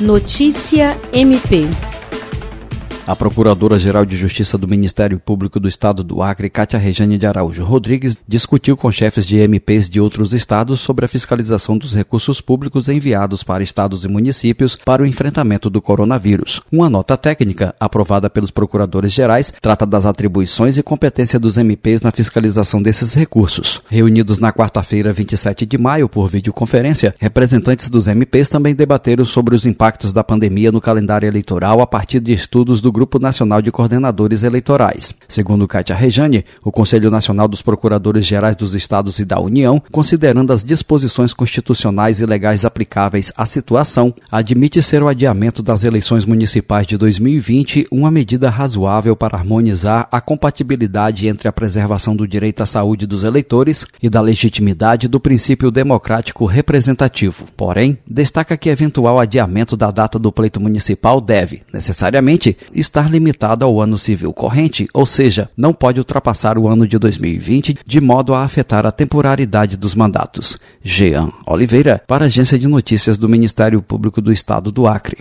Notícia MP a Procuradora-Geral de Justiça do Ministério Público do Estado do Acre, Cátia Rejane de Araújo Rodrigues, discutiu com chefes de MPs de outros estados sobre a fiscalização dos recursos públicos enviados para estados e municípios para o enfrentamento do coronavírus. Uma nota técnica, aprovada pelos procuradores gerais, trata das atribuições e competência dos MPs na fiscalização desses recursos. Reunidos na quarta-feira, 27 de maio, por videoconferência, representantes dos MPs também debateram sobre os impactos da pandemia no calendário eleitoral a partir de estudos do Grupo Nacional de Coordenadores Eleitorais. Segundo Kátia Rejane, o Conselho Nacional dos Procuradores Gerais dos Estados e da União, considerando as disposições constitucionais e legais aplicáveis à situação, admite ser o adiamento das eleições municipais de 2020 uma medida razoável para harmonizar a compatibilidade entre a preservação do direito à saúde dos eleitores e da legitimidade do princípio democrático representativo. Porém, destaca que eventual adiamento da data do pleito municipal deve, necessariamente, estar limitada ao ano civil corrente, ou seja, não pode ultrapassar o ano de 2020 de modo a afetar a temporalidade dos mandatos. Jean Oliveira, para a Agência de Notícias do Ministério Público do Estado do Acre.